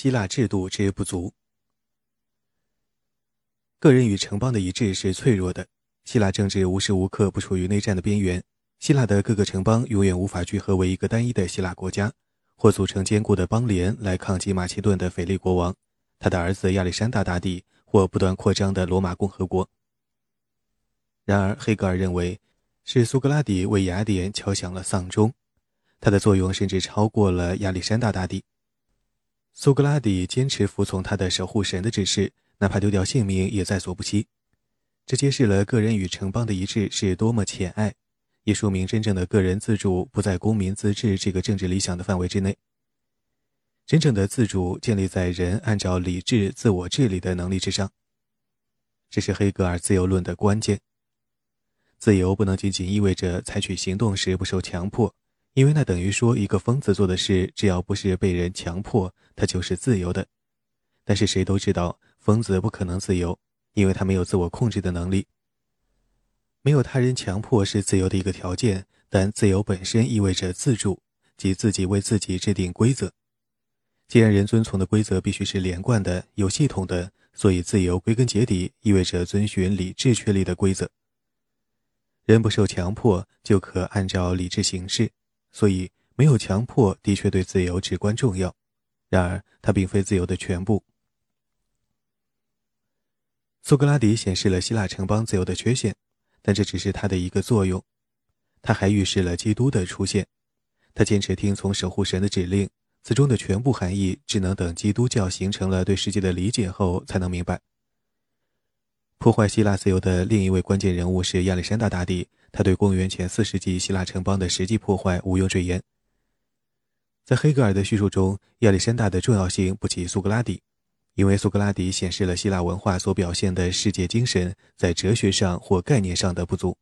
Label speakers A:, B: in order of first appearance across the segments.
A: 希腊制度之不足。个人与城邦的一致是脆弱的。希腊政治无时无刻不处于内战的边缘。希腊的各个城邦永远无法聚合为一个单一的希腊国家，或组成坚固的邦联来抗击马其顿的腓力国王、他的儿子亚历山大大帝或不断扩张的罗马共和国。然而，黑格尔认为，是苏格拉底为雅典敲响了丧钟，他的作用甚至超过了亚历山大大帝。苏格拉底坚持服从他的守护神的指示。哪怕丢掉性命也在所不惜，这揭示了个人与城邦的一致是多么浅隘，也说明真正的个人自主不在公民自治这个政治理想的范围之内。真正的自主建立在人按照理智自我治理的能力之上。这是黑格尔自由论的关键。自由不能仅仅意味着采取行动时不受强迫，因为那等于说一个疯子做的事，只要不是被人强迫，他就是自由的。但是谁都知道。疯子不可能自由，因为他没有自我控制的能力。没有他人强迫是自由的一个条件，但自由本身意味着自主，即自己为自己制定规则。既然人遵从的规则必须是连贯的、有系统的，所以自由归根结底意味着遵循理智确立的规则。人不受强迫就可按照理智行事，所以没有强迫的确对自由至关重要。然而，它并非自由的全部。苏格拉底显示了希腊城邦自由的缺陷，但这只是他的一个作用。他还预示了基督的出现。他坚持听从守护神的指令，此中的全部含义只能等基督教形成了对世界的理解后才能明白。破坏希腊自由的另一位关键人物是亚历山大大帝，他对公元前四世纪希腊城邦的实际破坏毋庸赘言。在黑格尔的叙述中，亚历山大的重要性不及苏格拉底。因为苏格拉底显示了希腊文化所表现的世界精神在哲学上或概念上的不足，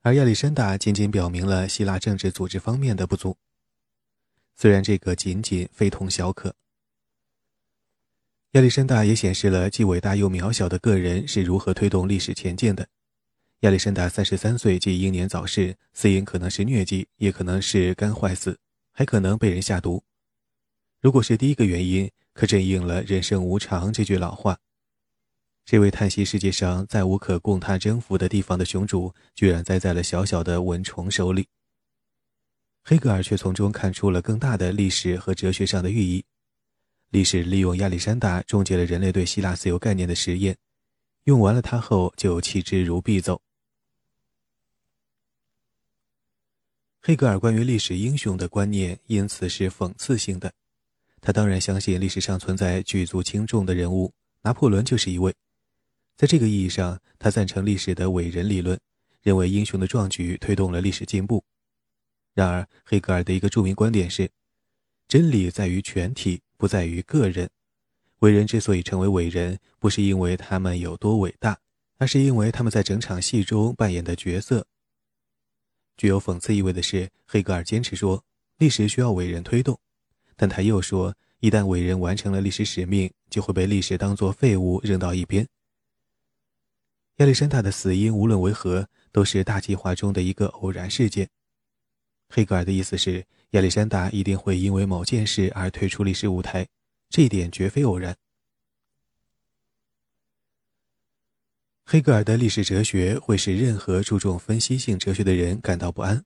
A: 而亚历山大仅仅表明了希腊政治组织方面的不足。虽然这个仅仅非同小可，亚历山大也显示了既伟大又渺小的个人是如何推动历史前进的。亚历山大三十三岁即英年早逝，死因可能是疟疾，也可能是肝坏死，还可能被人下毒。如果是第一个原因，可真应了“人生无常”这句老话。这位叹息世界上再无可供他征服的地方的雄主，居然栽在了小小的蚊虫手里。黑格尔却从中看出了更大的历史和哲学上的寓意。历史利用亚历山大终结了人类对希腊自由概念的实验，用完了它后就弃之如敝帚。黑格尔关于历史英雄的观念因此是讽刺性的。他当然相信历史上存在举足轻重的人物，拿破仑就是一位。在这个意义上，他赞成历史的伟人理论，认为英雄的壮举推动了历史进步。然而，黑格尔的一个著名观点是：真理在于全体，不在于个人。伟人之所以成为伟人，不是因为他们有多伟大，而是因为他们在整场戏中扮演的角色。具有讽刺意味的是，黑格尔坚持说，历史需要伟人推动。但他又说，一旦伟人完成了历史使命，就会被历史当作废物扔到一边。亚历山大的死因无论为何，都是大计划中的一个偶然事件。黑格尔的意思是，亚历山大一定会因为某件事而退出历史舞台，这一点绝非偶然。黑格尔的历史哲学会使任何注重分析性哲学的人感到不安。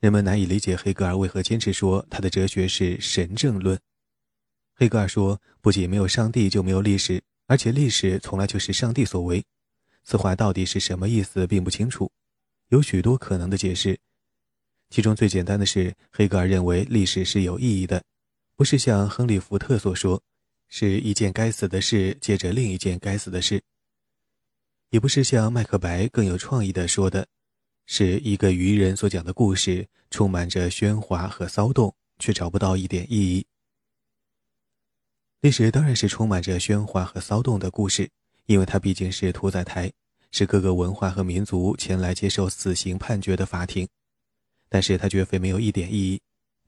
A: 人们难以理解黑格尔为何坚持说他的哲学是神正论。黑格尔说，不仅没有上帝，就没有历史，而且历史从来就是上帝所为。此话到底是什么意思，并不清楚，有许多可能的解释。其中最简单的是，黑格尔认为历史是有意义的，不是像亨利·福特所说，是一件该死的事接着另一件该死的事，也不是像麦克白更有创意的说的。是一个愚人所讲的故事，充满着喧哗和骚动，却找不到一点意义。历史当然是充满着喧哗和骚动的故事，因为它毕竟是屠宰台，是各个文化和民族前来接受死刑判决的法庭。但是它绝非没有一点意义，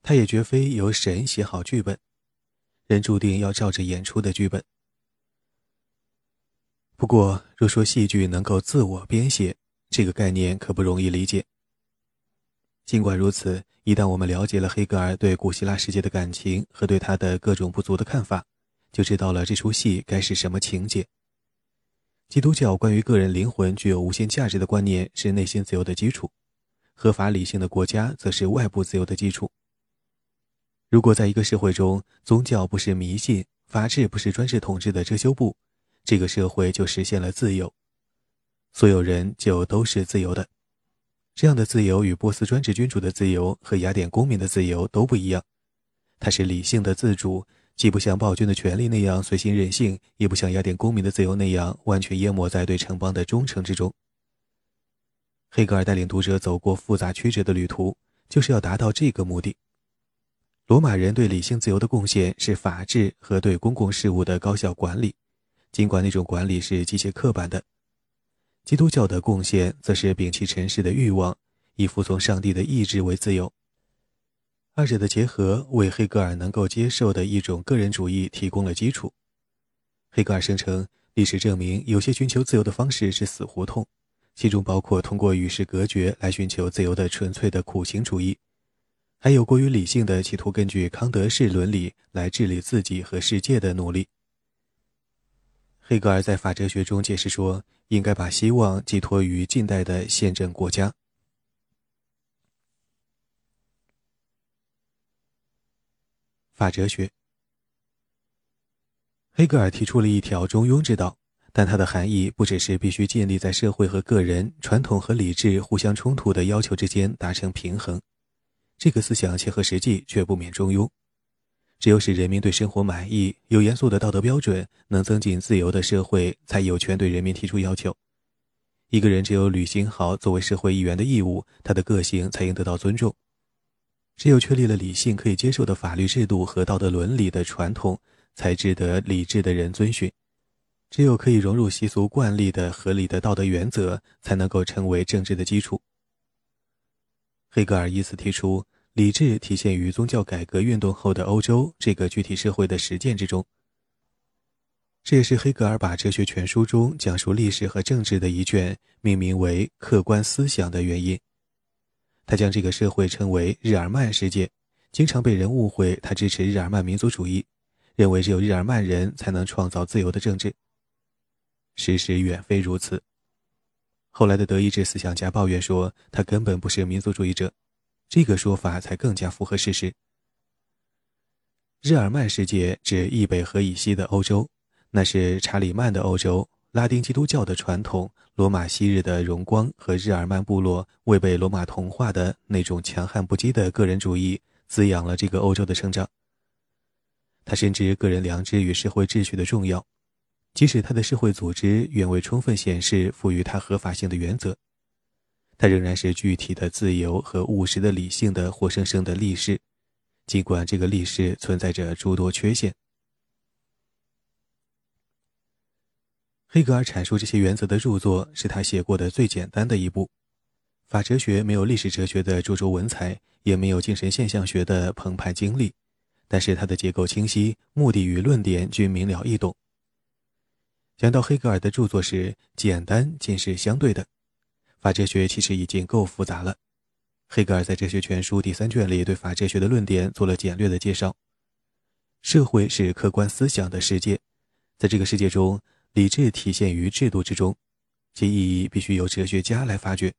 A: 它也绝非由神写好剧本，人注定要照着演出的剧本。不过，若说戏剧能够自我编写，这个概念可不容易理解。尽管如此，一旦我们了解了黑格尔对古希腊世界的感情和对他的各种不足的看法，就知道了这出戏该是什么情节。基督教关于个人灵魂具有无限价值的观念是内心自由的基础，合法理性的国家则是外部自由的基础。如果在一个社会中，宗教不是迷信，法治不是专制统治的遮羞布，这个社会就实现了自由，所有人就都是自由的。这样的自由与波斯专制君主的自由和雅典公民的自由都不一样，它是理性的自主，既不像暴君的权利那样随心任性，也不像雅典公民的自由那样完全淹没在对城邦的忠诚之中。黑格尔带领读者走过复杂曲折的旅途，就是要达到这个目的。罗马人对理性自由的贡献是法治和对公共事务的高效管理，尽管那种管理是机械刻板的。基督教的贡献则是摒弃尘世的欲望，以服从上帝的意志为自由。二者的结合为黑格尔能够接受的一种个人主义提供了基础。黑格尔声称，历史证明有些寻求自由的方式是死胡同，其中包括通过与世隔绝来寻求自由的纯粹的苦行主义，还有过于理性的企图根据康德式伦理来治理自己和世界的努力。黑格尔在法哲学中解释说，应该把希望寄托于近代的宪政国家。法哲学，黑格尔提出了一条中庸之道，但它的含义不只是必须建立在社会和个人、传统和理智互相冲突的要求之间达成平衡，这个思想切合实际，却不免中庸。只有使人民对生活满意、有严肃的道德标准、能增进自由的社会，才有权对人民提出要求。一个人只有履行好作为社会一员的义务，他的个性才应得到尊重。只有确立了理性可以接受的法律制度和道德伦理的传统，才值得理智的人遵循。只有可以融入习俗惯例的合理的道德原则，才能够成为政治的基础。黑格尔以此提出。理智体现于宗教改革运动后的欧洲这个具体社会的实践之中。这也是黑格尔把哲学全书中讲述历史和政治的一卷命名为《客观思想》的原因。他将这个社会称为日耳曼世界，经常被人误会他支持日耳曼民族主义，认为只有日耳曼人才能创造自由的政治。事实远非如此。后来的德意志思想家抱怨说，他根本不是民族主义者。这个说法才更加符合事实。日耳曼世界指易北河以西的欧洲，那是查理曼的欧洲，拉丁基督教的传统，罗马昔日的荣光和日耳曼部落未被罗马同化的那种强悍不羁的个人主义滋养了这个欧洲的成长。他深知个人良知与社会秩序的重要，即使他的社会组织远未充分显示赋予他合法性的原则。它仍然是具体的自由和务实的理性的活生生的历史，尽管这个历史存在着诸多缺陷。黑格尔阐述这些原则的著作是他写过的最简单的一部。法哲学没有历史哲学的灼灼文采，也没有精神现象学的澎湃精力，但是它的结构清晰，目的与论点均明了易懂。讲到黑格尔的著作时，简单仅是相对的。法哲学其实已经够复杂了。黑格尔在《哲学全书》第三卷里对法哲学的论点做了简略的介绍。社会是客观思想的世界，在这个世界中，理智体现于制度之中，其意义必须由哲学家来发掘。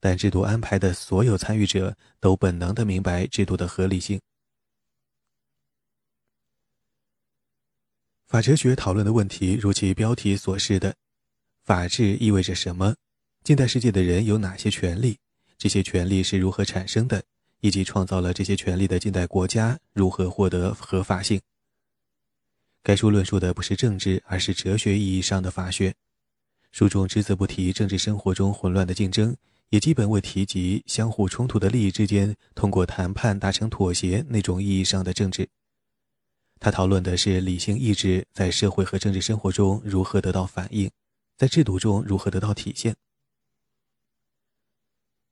A: 但制度安排的所有参与者都本能地明白制度的合理性。法哲学讨论的问题，如其标题所示的，法治意味着什么？近代世界的人有哪些权利？这些权利是如何产生的？以及创造了这些权利的近代国家如何获得合法性？该书论述的不是政治，而是哲学意义上的法学。书中只字不提政治生活中混乱的竞争，也基本未提及相互冲突的利益之间通过谈判达成妥协那种意义上的政治。他讨论的是理性意志在社会和政治生活中如何得到反映，在制度中如何得到体现。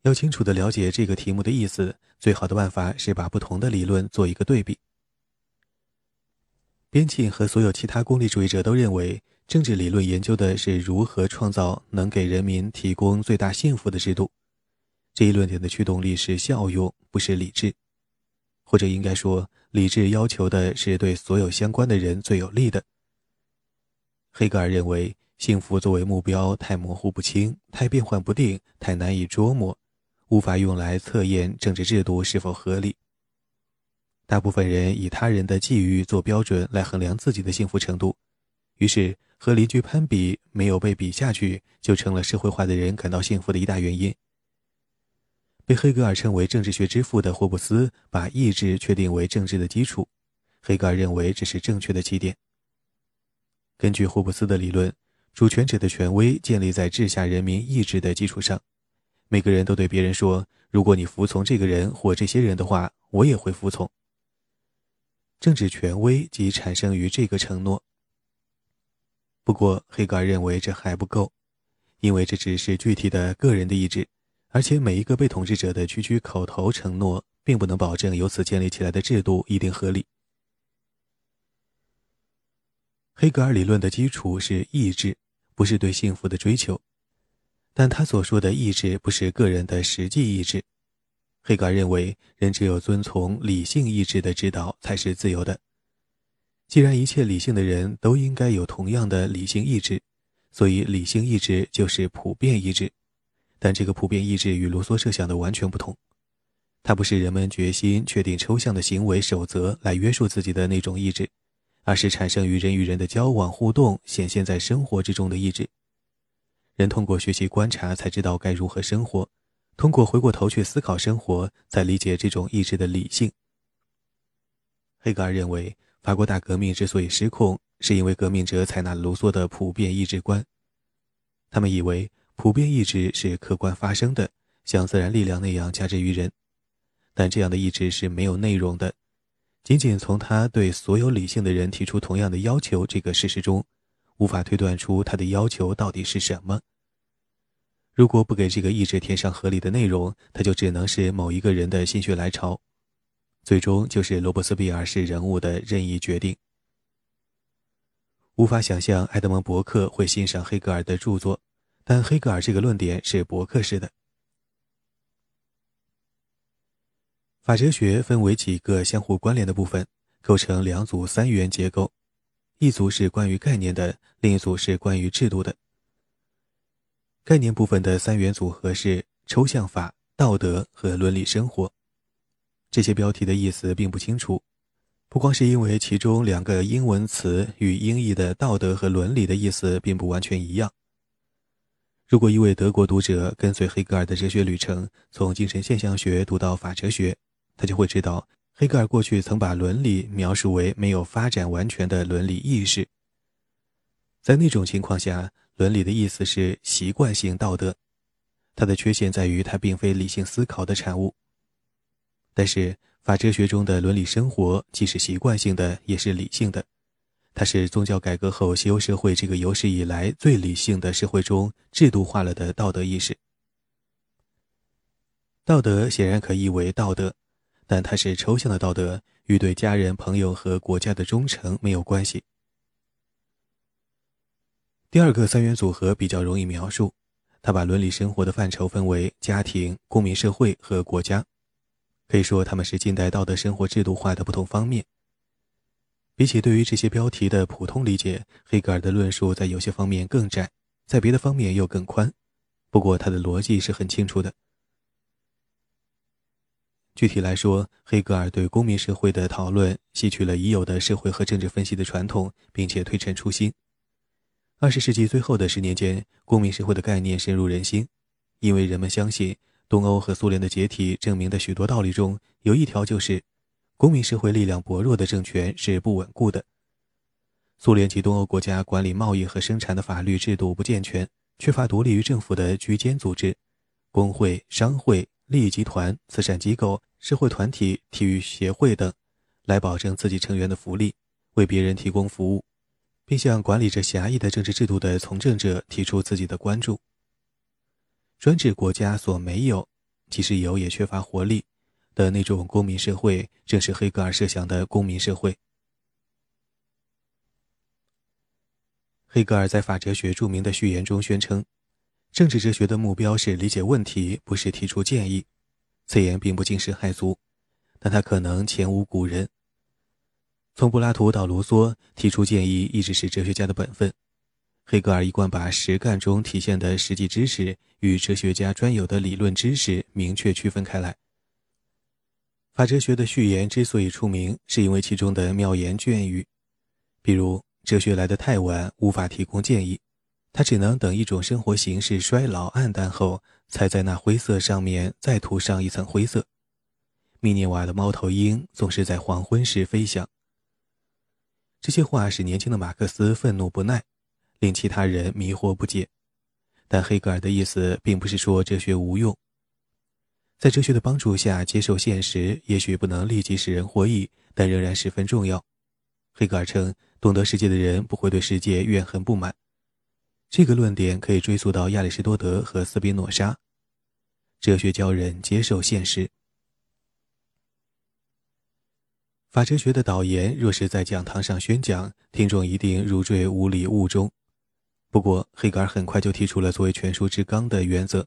A: 要清楚地了解这个题目的意思，最好的办法是把不同的理论做一个对比。边沁和所有其他功利主义者都认为，政治理论研究的是如何创造能给人民提供最大幸福的制度。这一论点的驱动力是效用，不是理智，或者应该说，理智要求的是对所有相关的人最有利的。黑格尔认为，幸福作为目标太模糊不清、太变幻不定、太难以捉摸，无法用来测验政治制度是否合理。大部分人以他人的际遇做标准来衡量自己的幸福程度，于是和邻居攀比，没有被比下去，就成了社会化的人感到幸福的一大原因。被黑格尔称为政治学之父的霍布斯把意志确定为政治的基础，黑格尔认为这是正确的起点。根据霍布斯的理论，主权者的权威建立在治下人民意志的基础上。每个人都对别人说：“如果你服从这个人或这些人的话，我也会服从。”政治权威即产生于这个承诺。不过，黑格尔认为这还不够，因为这只是具体的个人的意志。而且每一个被统治者的区区口头承诺，并不能保证由此建立起来的制度一定合理。黑格尔理论的基础是意志，不是对幸福的追求。但他所说的意志不是个人的实际意志。黑格尔认为，人只有遵从理性意志的指导，才是自由的。既然一切理性的人都应该有同样的理性意志，所以理性意志就是普遍意志。但这个普遍意志与卢梭设想的完全不同，它不是人们决心确定抽象的行为守则来约束自己的那种意志，而是产生于人与人的交往互动、显现在生活之中的意志。人通过学习观察才知道该如何生活，通过回过头去思考生活，才理解这种意志的理性。黑格尔认为，法国大革命之所以失控，是因为革命者采纳卢梭的普遍意志观，他们以为。普遍意志是客观发生的，像自然力量那样加之于人，但这样的意志是没有内容的。仅仅从他对所有理性的人提出同样的要求这个事实中，无法推断出他的要求到底是什么。如果不给这个意志填上合理的内容，他就只能是某一个人的心血来潮，最终就是罗伯斯庇尔式人物的任意决定。无法想象埃德蒙·伯克会欣赏黑格尔的著作。但黑格尔这个论点是伯克式的。法哲学分为几个相互关联的部分，构成两组三元结构，一组是关于概念的，另一组是关于制度的。概念部分的三元组合是抽象法、道德和伦理生活。这些标题的意思并不清楚，不光是因为其中两个英文词与英译的道德和伦理的意思并不完全一样。如果一位德国读者跟随黑格尔的哲学旅程，从精神现象学读到法哲学，他就会知道，黑格尔过去曾把伦理描述为没有发展完全的伦理意识。在那种情况下，伦理的意思是习惯性道德，它的缺陷在于它并非理性思考的产物。但是，法哲学中的伦理生活既是习惯性的，也是理性的。它是宗教改革后西欧社会这个有史以来最理性的社会中制度化了的道德意识。道德显然可译为道德，但它是抽象的道德，与对家人、朋友和国家的忠诚没有关系。第二个三元组合比较容易描述，它把伦理生活的范畴分为家庭、公民社会和国家，可以说它们是近代道德生活制度化的不同方面。比起对于这些标题的普通理解，黑格尔的论述在有些方面更窄，在别的方面又更宽。不过，他的逻辑是很清楚的。具体来说，黑格尔对公民社会的讨论吸取了已有的社会和政治分析的传统，并且推陈出新。二十世纪最后的十年间，公民社会的概念深入人心，因为人们相信东欧和苏联的解体证明的许多道理中有一条就是。公民社会力量薄弱的政权是不稳固的。苏联及东欧国家管理贸易和生产的法律制度不健全，缺乏独立于政府的居间组织、工会、商会、利益集团、慈善机构、社会团体、体育协会等，来保证自己成员的福利，为别人提供服务，并向管理着狭义的政治制度的从政者提出自己的关注。专制国家所没有，即使有，也缺乏活力。的那种公民社会，正是黑格尔设想的公民社会。黑格尔在法哲学著名的序言中宣称，政治哲学的目标是理解问题，不是提出建议。此言并不惊世骇俗，但他可能前无古人。从柏拉图到卢梭，提出建议一直是哲学家的本分。黑格尔一贯把实干中体现的实际知识与哲学家专有的理论知识明确区分开来。法哲学的序言之所以出名，是因为其中的妙言隽语，比如“哲学来得太晚，无法提供建议”，他只能等一种生活形式衰老暗淡后，才在那灰色上面再涂上一层灰色。密涅瓦的猫头鹰总是在黄昏时飞翔。这些话使年轻的马克思愤怒不耐，令其他人迷惑不解。但黑格尔的意思并不是说哲学无用。在哲学的帮助下接受现实，也许不能立即使人获益，但仍然十分重要。黑格尔称，懂得世界的人不会对世界怨恨不满。这个论点可以追溯到亚里士多德和斯宾诺莎。哲学教人接受现实。法哲学的导言若是在讲堂上宣讲，听众一定如坠无里雾中。不过，黑格尔很快就提出了作为全书之纲的原则。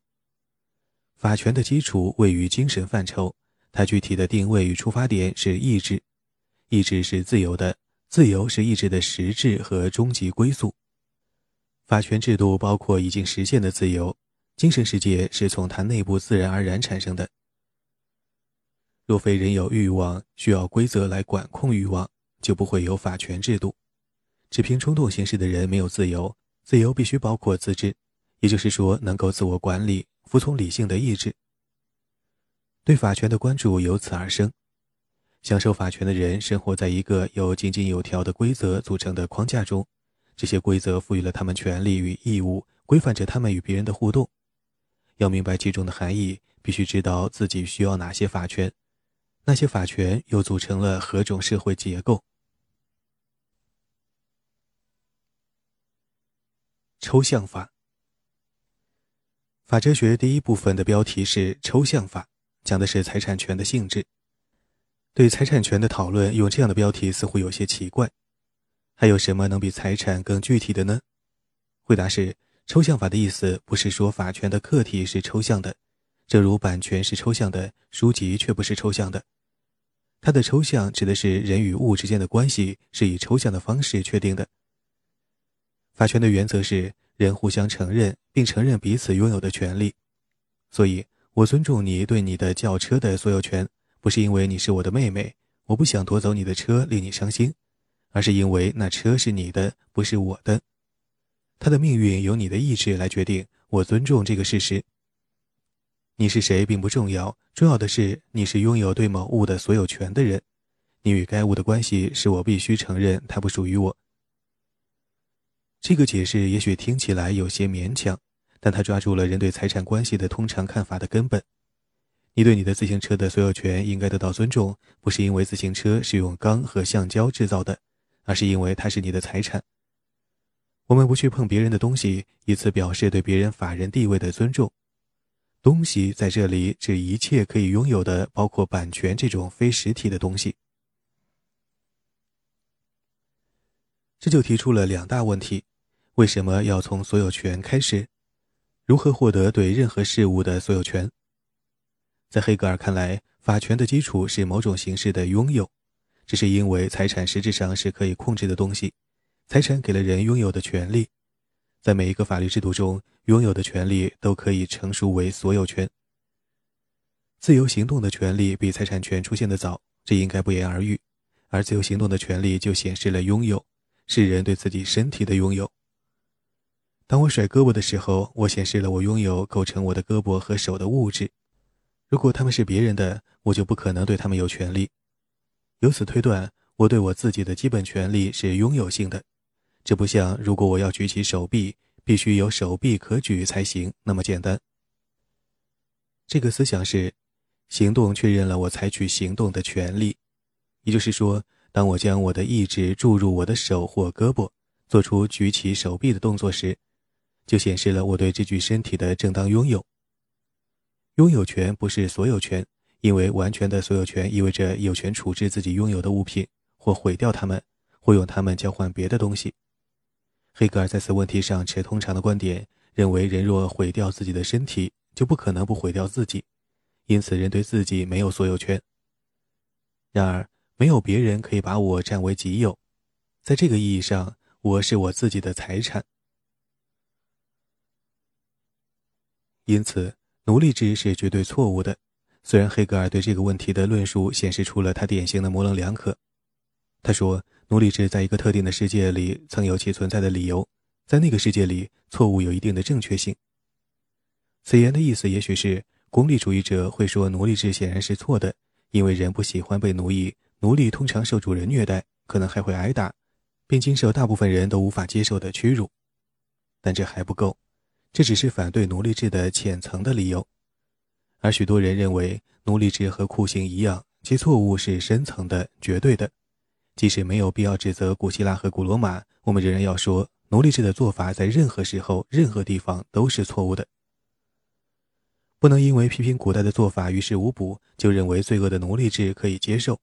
A: 法权的基础位于精神范畴，它具体的定位与出发点是意志，意志是自由的，自由是意志的实质和终极归宿。法权制度包括已经实现的自由，精神世界是从它内部自然而然产生的。若非人有欲望，需要规则来管控欲望，就不会有法权制度。只凭冲动行事的人没有自由，自由必须包括自治，也就是说能够自我管理。服从理性的意志，对法权的关注由此而生。享受法权的人生活在一个由井井有条的规则组成的框架中，这些规则赋予了他们权利与义务，规范着他们与别人的互动。要明白其中的含义，必须知道自己需要哪些法权，那些法权又组成了何种社会结构。抽象法。法哲学第一部分的标题是抽象法，讲的是财产权的性质。对财产权的讨论用这样的标题似乎有些奇怪。还有什么能比财产更具体的呢？回答是：抽象法的意思不是说法权的客体是抽象的，正如版权是抽象的，书籍却不是抽象的。它的抽象指的是人与物之间的关系是以抽象的方式确定的。法权的原则是。人互相承认并承认彼此拥有的权利，所以我尊重你对你的轿车的所有权，不是因为你是我的妹妹，我不想夺走你的车令你伤心，而是因为那车是你的，不是我的。他的命运由你的意志来决定，我尊重这个事实。你是谁并不重要，重要的是你是拥有对某物的所有权的人，你与该物的关系是我必须承认它不属于我。这个解释也许听起来有些勉强，但他抓住了人对财产关系的通常看法的根本。你对你的自行车的所有权应该得到尊重，不是因为自行车是用钢和橡胶制造的，而是因为它是你的财产。我们不去碰别人的东西，以此表示对别人法人地位的尊重。东西在这里指一切可以拥有的，包括版权这种非实体的东西。这就提出了两大问题。为什么要从所有权开始？如何获得对任何事物的所有权？在黑格尔看来，法权的基础是某种形式的拥有，这是因为财产实质上是可以控制的东西。财产给了人拥有的权利，在每一个法律制度中，拥有的权利都可以成熟为所有权。自由行动的权利比财产权出现的早，这应该不言而喻。而自由行动的权利就显示了拥有，是人对自己身体的拥有。当我甩胳膊的时候，我显示了我拥有构成我的胳膊和手的物质。如果他们是别人的，我就不可能对他们有权利。由此推断，我对我自己的基本权利是拥有性的。这不像如果我要举起手臂，必须有手臂可举才行那么简单。这个思想是，行动确认了我采取行动的权利。也就是说，当我将我的意志注入我的手或胳膊，做出举起手臂的动作时，就显示了我对这具身体的正当拥有。拥有权不是所有权，因为完全的所有权意味着有权处置自己拥有的物品，或毁掉它们，或用它们交换别的东西。黑格尔在此问题上持通常的观点，认为人若毁掉自己的身体，就不可能不毁掉自己，因此人对自己没有所有权。然而，没有别人可以把我占为己有，在这个意义上，我是我自己的财产。因此，奴隶制是绝对错误的。虽然黑格尔对这个问题的论述显示出了他典型的模棱两可，他说奴隶制在一个特定的世界里曾有其存在的理由，在那个世界里，错误有一定的正确性。此言的意思也许是，功利主义者会说奴隶制显然是错的，因为人不喜欢被奴役，奴隶通常受主人虐待，可能还会挨打，并经受大部分人都无法接受的屈辱。但这还不够。这只是反对奴隶制的浅层的理由，而许多人认为奴隶制和酷刑一样，其错误是深层的、绝对的。即使没有必要指责古希腊和古罗马，我们仍然要说，奴隶制的做法在任何时候、任何地方都是错误的。不能因为批评古代的做法于事无补，就认为罪恶的奴隶制可以接受。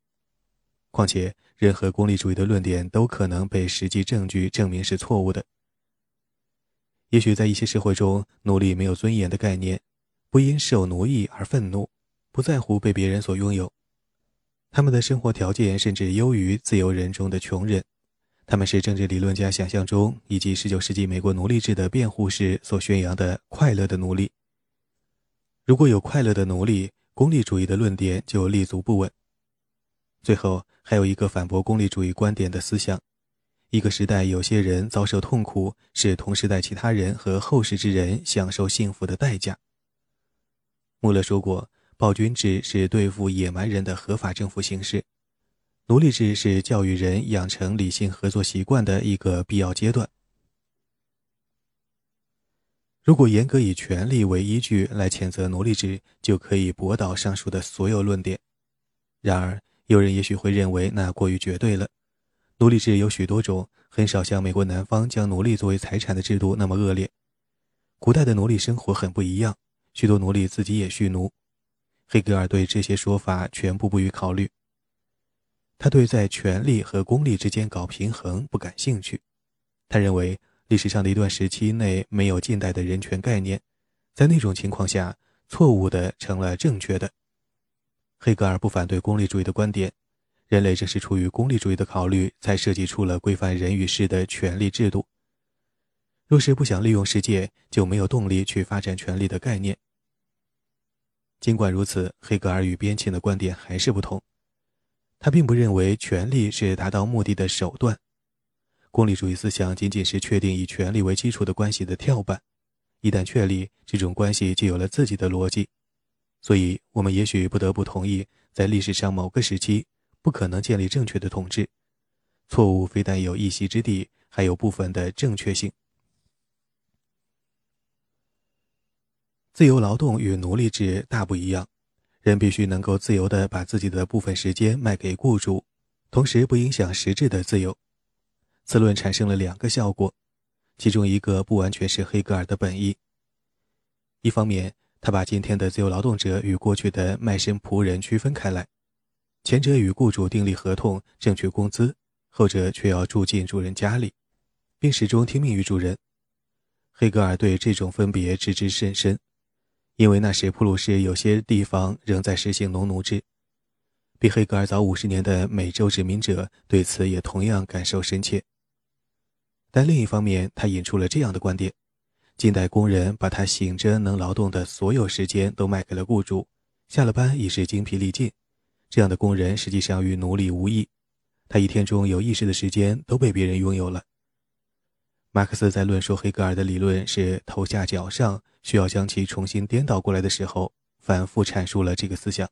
A: 况且，任何功利主义的论点都可能被实际证据证明是错误的。也许在一些社会中，奴隶没有尊严的概念，不因受奴役而愤怒，不在乎被别人所拥有。他们的生活条件甚至优于自由人中的穷人。他们是政治理论家想象中以及19世纪美国奴隶制的辩护时所宣扬的快乐的奴隶。如果有快乐的奴隶，功利主义的论点就立足不稳。最后，还有一个反驳功利主义观点的思想。一个时代，有些人遭受痛苦，是同时代其他人和后世之人享受幸福的代价。穆勒说过，暴君制是对付野蛮人的合法政府形式，奴隶制是教育人养成理性合作习惯的一个必要阶段。如果严格以权力为依据来谴责奴隶制，就可以驳倒上述的所有论点。然而，有人也许会认为那过于绝对了。奴隶制有许多种，很少像美国南方将奴隶作为财产的制度那么恶劣。古代的奴隶生活很不一样，许多奴隶自己也蓄奴。黑格尔对这些说法全部不予考虑。他对在权力和功利之间搞平衡不感兴趣。他认为历史上的一段时期内没有近代的人权概念，在那种情况下，错误的成了正确的。黑格尔不反对功利主义的观点。人类正是出于功利主义的考虑，才设计出了规范人与事的权力制度。若是不想利用世界，就没有动力去发展权力的概念。尽管如此，黑格尔与边沁的观点还是不同。他并不认为权力是达到目的的手段。功利主义思想仅仅是确定以权力为基础的关系的跳板。一旦确立这种关系，就有了自己的逻辑。所以，我们也许不得不同意，在历史上某个时期。不可能建立正确的统治，错误非但有一席之地，还有部分的正确性。自由劳动与奴隶制大不一样，人必须能够自由地把自己的部分时间卖给雇主，同时不影响实质的自由。此论产生了两个效果，其中一个不完全是黑格尔的本意。一方面，他把今天的自由劳动者与过去的卖身仆人区分开来。前者与雇主订立合同，挣取工资；后者却要住进主人家里，并始终听命于主人。黑格尔对这种分别知之甚深，因为那时普鲁士有些地方仍在实行农奴制。比黑格尔早五十年的美洲殖民者对此也同样感受深切。但另一方面，他引出了这样的观点：近代工人把他醒着能劳动的所有时间都卖给了雇主，下了班已是精疲力尽。这样的工人实际上与奴隶无异，他一天中有意识的时间都被别人拥有了。马克思在论述黑格尔的理论是头下脚上，需要将其重新颠倒过来的时候，反复阐述了这个思想。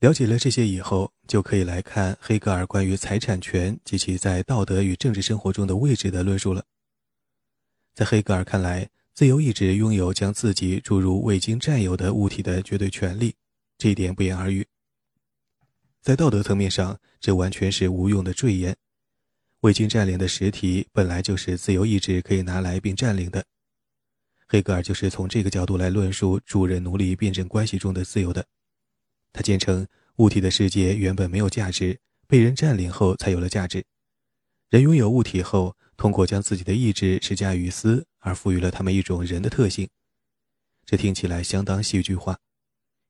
A: 了解了这些以后，就可以来看黑格尔关于财产权及其在道德与政治生活中的位置的论述了。在黑格尔看来，自由意志拥有将自己注入未经占有的物体的绝对权利，这一点不言而喻。在道德层面上，这完全是无用的赘言。未经占领的实体本来就是自由意志可以拿来并占领的。黑格尔就是从这个角度来论述主人奴隶辩证关系中的自由的。他坚称，物体的世界原本没有价值，被人占领后才有了价值。人拥有物体后，通过将自己的意志施加于斯而赋予了他们一种人的特性。这听起来相当戏剧化，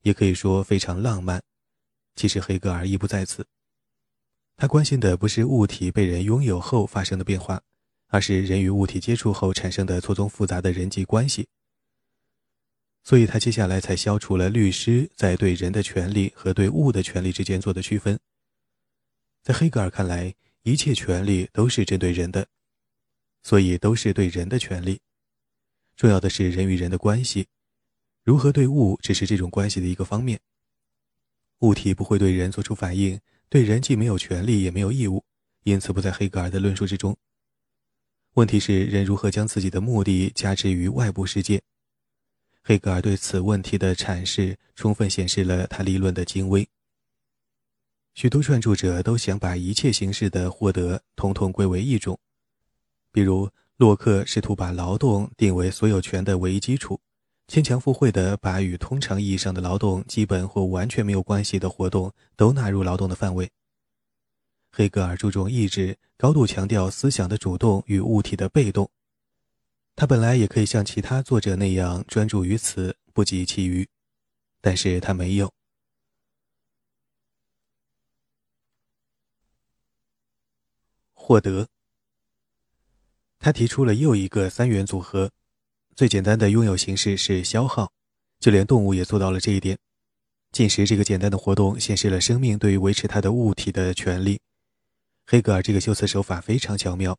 A: 也可以说非常浪漫。其实黑格尔意不在此，他关心的不是物体被人拥有后发生的变化，而是人与物体接触后产生的错综复杂的人际关系。所以他接下来才消除了律师在对人的权利和对物的权利之间做的区分。在黑格尔看来，一切权利都是针对人的，所以都是对人的权利。重要的是人与人的关系，如何对物只是这种关系的一个方面。物体不会对人做出反应，对人既没有权利也没有义务，因此不在黑格尔的论述之中。问题是人如何将自己的目的加之于外部世界。黑格尔对此问题的阐释，充分显示了他理论的精微。许多撰著者都想把一切形式的获得统统归为一种，比如洛克试图把劳动定为所有权的唯一基础，牵强附会的把与通常意义上的劳动基本或完全没有关系的活动都纳入劳动的范围。黑格尔注重意志，高度强调思想的主动与物体的被动。他本来也可以像其他作者那样专注于此，不及其余，但是他没有。获得。他提出了又一个三元组合，最简单的拥有形式是消耗，就连动物也做到了这一点。进食这个简单的活动显示了生命对于维持它的物体的权利。黑格尔这个修辞手法非常巧妙。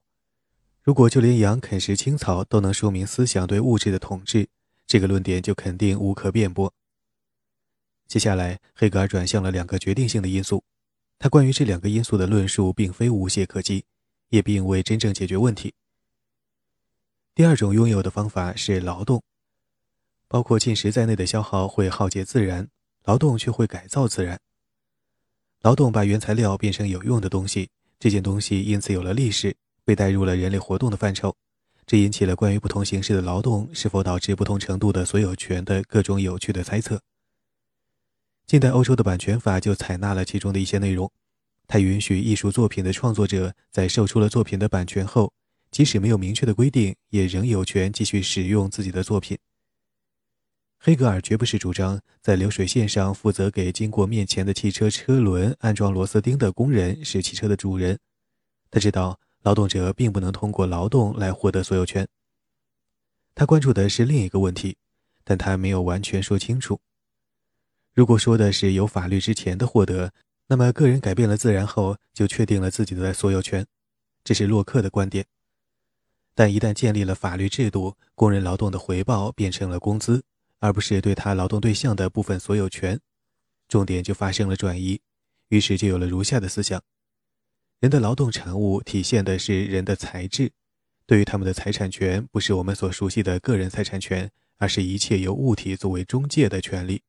A: 如果就连羊啃食青草都能说明思想对物质的统治，这个论点就肯定无可辩驳。接下来，黑格尔转向了两个决定性的因素，他关于这两个因素的论述并非无懈可击，也并未真正解决问题。第二种拥有的方法是劳动，包括进食在内的消耗会耗竭自然，劳动却会改造自然。劳动把原材料变成有用的东西，这件东西因此有了历史。被带入了人类活动的范畴，这引起了关于不同形式的劳动是否导致不同程度的所有权的各种有趣的猜测。近代欧洲的版权法就采纳了其中的一些内容，它允许艺术作品的创作者在售出了作品的版权后，即使没有明确的规定，也仍有权继续使用自己的作品。黑格尔绝不是主张在流水线上负责给经过面前的汽车车轮安装螺丝钉的工人是汽车的主人，他知道。劳动者并不能通过劳动来获得所有权。他关注的是另一个问题，但他没有完全说清楚。如果说的是有法律之前的获得，那么个人改变了自然后就确定了自己的所有权，这是洛克的观点。但一旦建立了法律制度，工人劳动的回报变成了工资，而不是对他劳动对象的部分所有权，重点就发生了转移，于是就有了如下的思想。人的劳动产物体现的是人的才智，对于他们的财产权，不是我们所熟悉的个人财产权，而是一切由物体作为中介的权利。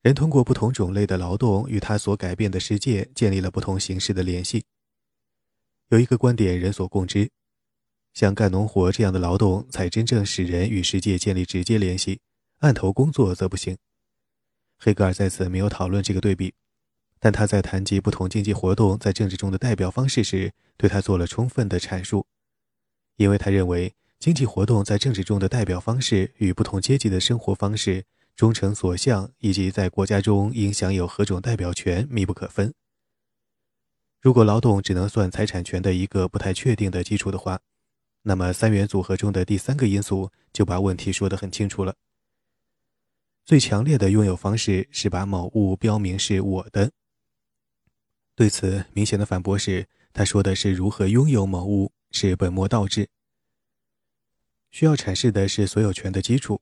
A: 人通过不同种类的劳动与他所改变的世界建立了不同形式的联系。有一个观点人所共知：像干农活这样的劳动才真正使人与世界建立直接联系，案头工作则不行。黑格尔在此没有讨论这个对比。但他在谈及不同经济活动在政治中的代表方式时，对他做了充分的阐述，因为他认为经济活动在政治中的代表方式与不同阶级的生活方式、忠诚所向以及在国家中应享有何种代表权密不可分。如果劳动只能算财产权的一个不太确定的基础的话，那么三元组合中的第三个因素就把问题说得很清楚了。最强烈的拥有方式是把某物标明是我的。对此，明显的反驳是，他说的是如何拥有某物是本末倒置。需要阐释的是所有权的基础，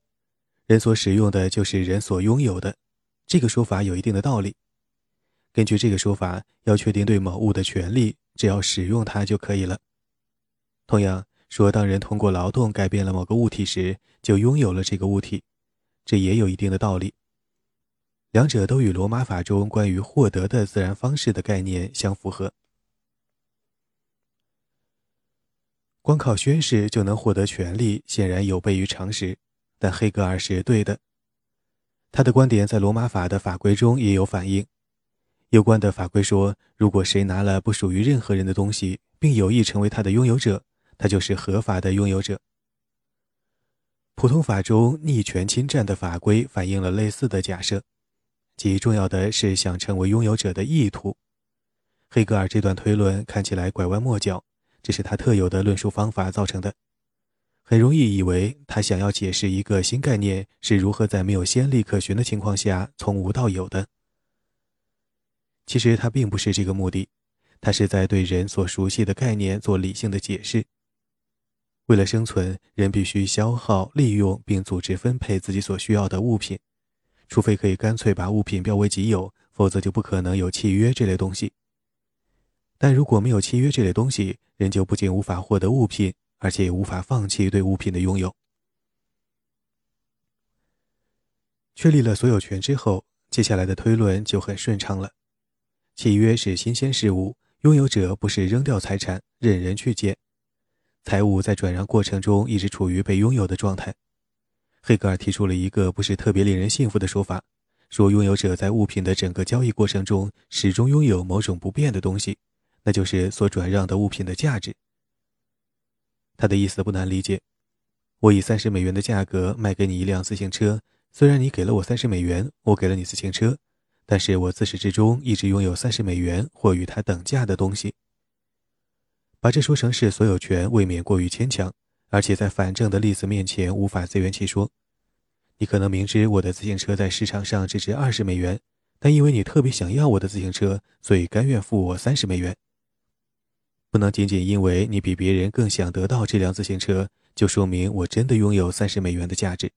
A: 人所使用的就是人所拥有的。这个说法有一定的道理。根据这个说法，要确定对某物的权利，只要使用它就可以了。同样说，当人通过劳动改变了某个物体时，就拥有了这个物体，这也有一定的道理。两者都与罗马法中关于获得的自然方式的概念相符合。光靠宣誓就能获得权利，显然有悖于常识。但黑格尔是对的，他的观点在罗马法的法规中也有反映。有关的法规说，如果谁拿了不属于任何人的东西，并有意成为他的拥有者，他就是合法的拥有者。普通法中逆权侵占的法规反映了类似的假设，即重要的是想成为拥有者的意图。黑格尔这段推论看起来拐弯抹角，这是他特有的论述方法造成的。很容易以为他想要解释一个新概念是如何在没有先例可循的情况下从无到有的。其实他并不是这个目的，他是在对人所熟悉的概念做理性的解释。为了生存，人必须消耗、利用并组织分配自己所需要的物品，除非可以干脆把物品标为己有，否则就不可能有契约这类东西。但如果没有契约这类东西，人就不仅无法获得物品。而且也无法放弃对物品的拥有。确立了所有权之后，接下来的推论就很顺畅了。契约是新鲜事物，拥有者不是扔掉财产任人去捡，财物在转让过程中一直处于被拥有的状态。黑格尔提出了一个不是特别令人信服的说法，说拥有者在物品的整个交易过程中始终拥有某种不变的东西，那就是所转让的物品的价值。他的意思不难理解，我以三十美元的价格卖给你一辆自行车，虽然你给了我三十美元，我给了你自行车，但是我自始至终一直拥有三十美元或与它等价的东西。把这说成是所有权，未免过于牵强，而且在反证的例子面前无法自圆其说。你可能明知我的自行车在市场上只值二十美元，但因为你特别想要我的自行车，所以甘愿付我三十美元。不能仅仅因为你比别人更想得到这辆自行车，就说明我真的拥有三十美元的价值。